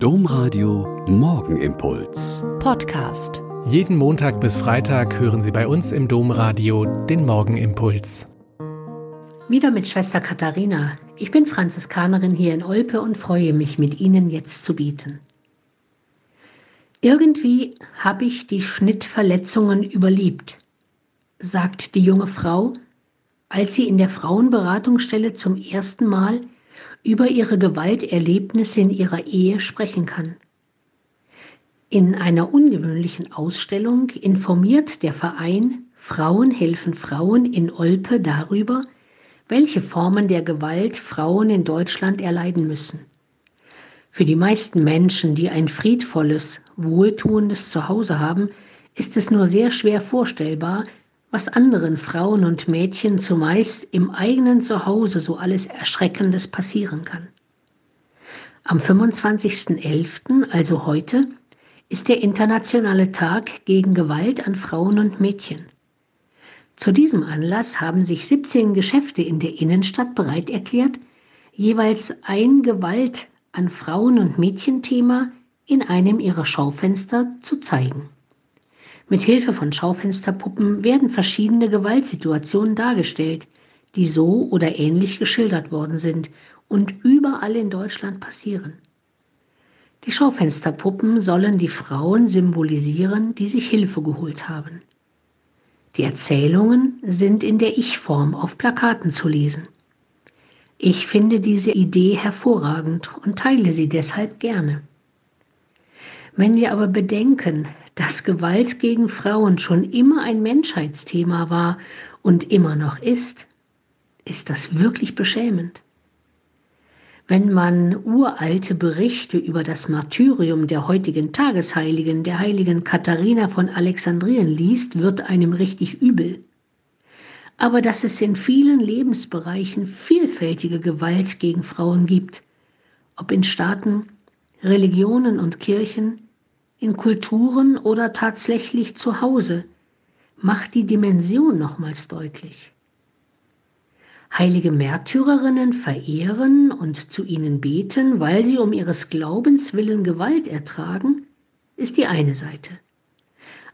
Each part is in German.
Domradio Morgenimpuls. Podcast. Jeden Montag bis Freitag hören Sie bei uns im Domradio den Morgenimpuls. Wieder mit Schwester Katharina. Ich bin Franziskanerin hier in Olpe und freue mich, mit Ihnen jetzt zu bieten. Irgendwie habe ich die Schnittverletzungen überlebt, sagt die junge Frau, als sie in der Frauenberatungsstelle zum ersten Mal über ihre Gewalterlebnisse in ihrer Ehe sprechen kann. In einer ungewöhnlichen Ausstellung informiert der Verein Frauen helfen Frauen in Olpe darüber, welche Formen der Gewalt Frauen in Deutschland erleiden müssen. Für die meisten Menschen, die ein friedvolles, wohltuendes Zuhause haben, ist es nur sehr schwer vorstellbar, was anderen Frauen und Mädchen zumeist im eigenen Zuhause so alles Erschreckendes passieren kann. Am 25.11., also heute, ist der internationale Tag gegen Gewalt an Frauen und Mädchen. Zu diesem Anlass haben sich 17 Geschäfte in der Innenstadt bereit erklärt, jeweils ein Gewalt an Frauen- und Mädchenthema in einem ihrer Schaufenster zu zeigen. Mit Hilfe von Schaufensterpuppen werden verschiedene Gewaltsituationen dargestellt, die so oder ähnlich geschildert worden sind und überall in Deutschland passieren. Die Schaufensterpuppen sollen die Frauen symbolisieren, die sich Hilfe geholt haben. Die Erzählungen sind in der Ich-Form auf Plakaten zu lesen. Ich finde diese Idee hervorragend und teile sie deshalb gerne. Wenn wir aber bedenken, dass Gewalt gegen Frauen schon immer ein Menschheitsthema war und immer noch ist, ist das wirklich beschämend. Wenn man uralte Berichte über das Martyrium der heutigen Tagesheiligen, der heiligen Katharina von Alexandrien liest, wird einem richtig übel. Aber dass es in vielen Lebensbereichen vielfältige Gewalt gegen Frauen gibt, ob in Staaten, Religionen und Kirchen, in Kulturen oder tatsächlich zu Hause, macht die Dimension nochmals deutlich. Heilige Märtyrerinnen verehren und zu ihnen beten, weil sie um ihres Glaubens willen Gewalt ertragen, ist die eine Seite.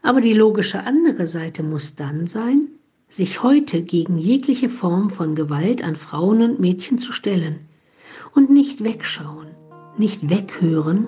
Aber die logische andere Seite muss dann sein, sich heute gegen jegliche Form von Gewalt an Frauen und Mädchen zu stellen und nicht wegschauen, nicht weghören